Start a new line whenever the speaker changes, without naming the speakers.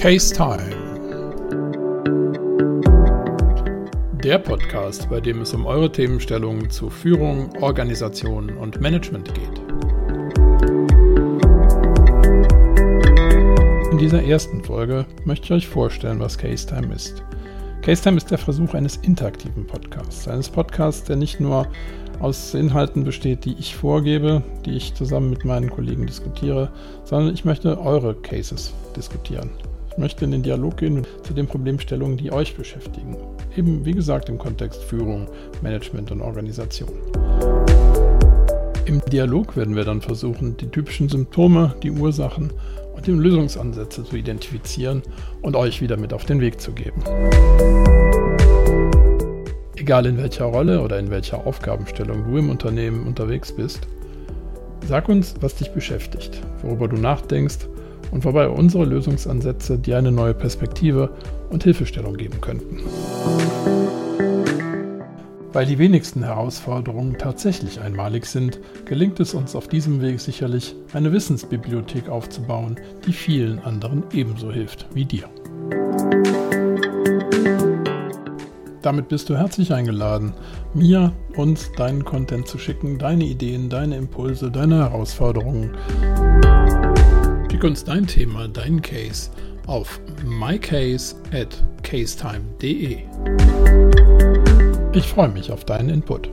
Case Time. Der Podcast, bei dem es um eure Themenstellungen zu Führung, Organisation und Management geht. In dieser ersten Folge möchte ich euch vorstellen, was Case Time ist. Case Time ist der Versuch eines interaktiven Podcasts. Eines Podcasts, der nicht nur aus Inhalten besteht, die ich vorgebe, die ich zusammen mit meinen Kollegen diskutiere, sondern ich möchte eure Cases diskutieren. Ich möchte in den Dialog gehen zu den Problemstellungen, die euch beschäftigen. Eben, wie gesagt, im Kontext Führung, Management und Organisation. Im Dialog werden wir dann versuchen, die typischen Symptome, die Ursachen und die Lösungsansätze zu identifizieren und euch wieder mit auf den Weg zu geben. Egal in welcher Rolle oder in welcher Aufgabenstellung du im Unternehmen unterwegs bist, sag uns, was dich beschäftigt, worüber du nachdenkst und wobei unsere Lösungsansätze dir eine neue Perspektive und Hilfestellung geben könnten. Weil die wenigsten Herausforderungen tatsächlich einmalig sind, gelingt es uns auf diesem Weg sicherlich, eine Wissensbibliothek aufzubauen, die vielen anderen ebenso hilft wie dir. Damit bist du herzlich eingeladen, mir, uns deinen Content zu schicken, deine Ideen, deine Impulse, deine Herausforderungen. Schick uns dein Thema, deinen Case auf mycase at casetime.de. Ich freue mich auf deinen Input.